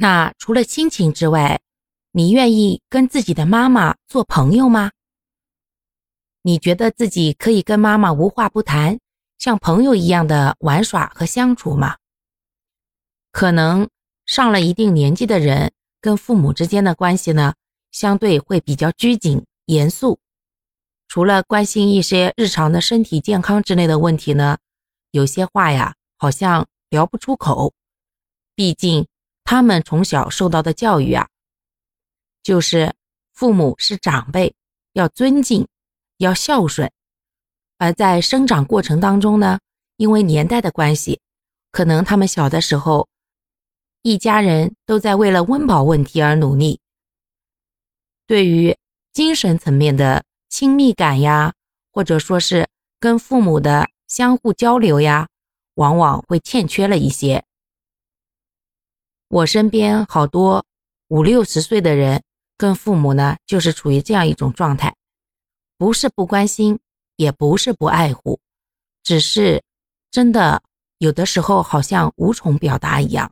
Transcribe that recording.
那除了亲情之外，你愿意跟自己的妈妈做朋友吗？你觉得自己可以跟妈妈无话不谈，像朋友一样的玩耍和相处吗？可能上了一定年纪的人跟父母之间的关系呢，相对会比较拘谨严肃。除了关心一些日常的身体健康之类的问题呢，有些话呀好像聊不出口。毕竟他们从小受到的教育啊，就是父母是长辈，要尊敬，要孝顺。而在生长过程当中呢，因为年代的关系，可能他们小的时候，一家人都在为了温饱问题而努力。对于精神层面的。亲密感呀，或者说是跟父母的相互交流呀，往往会欠缺了一些。我身边好多五六十岁的人跟父母呢，就是处于这样一种状态，不是不关心，也不是不爱护，只是真的有的时候好像无从表达一样。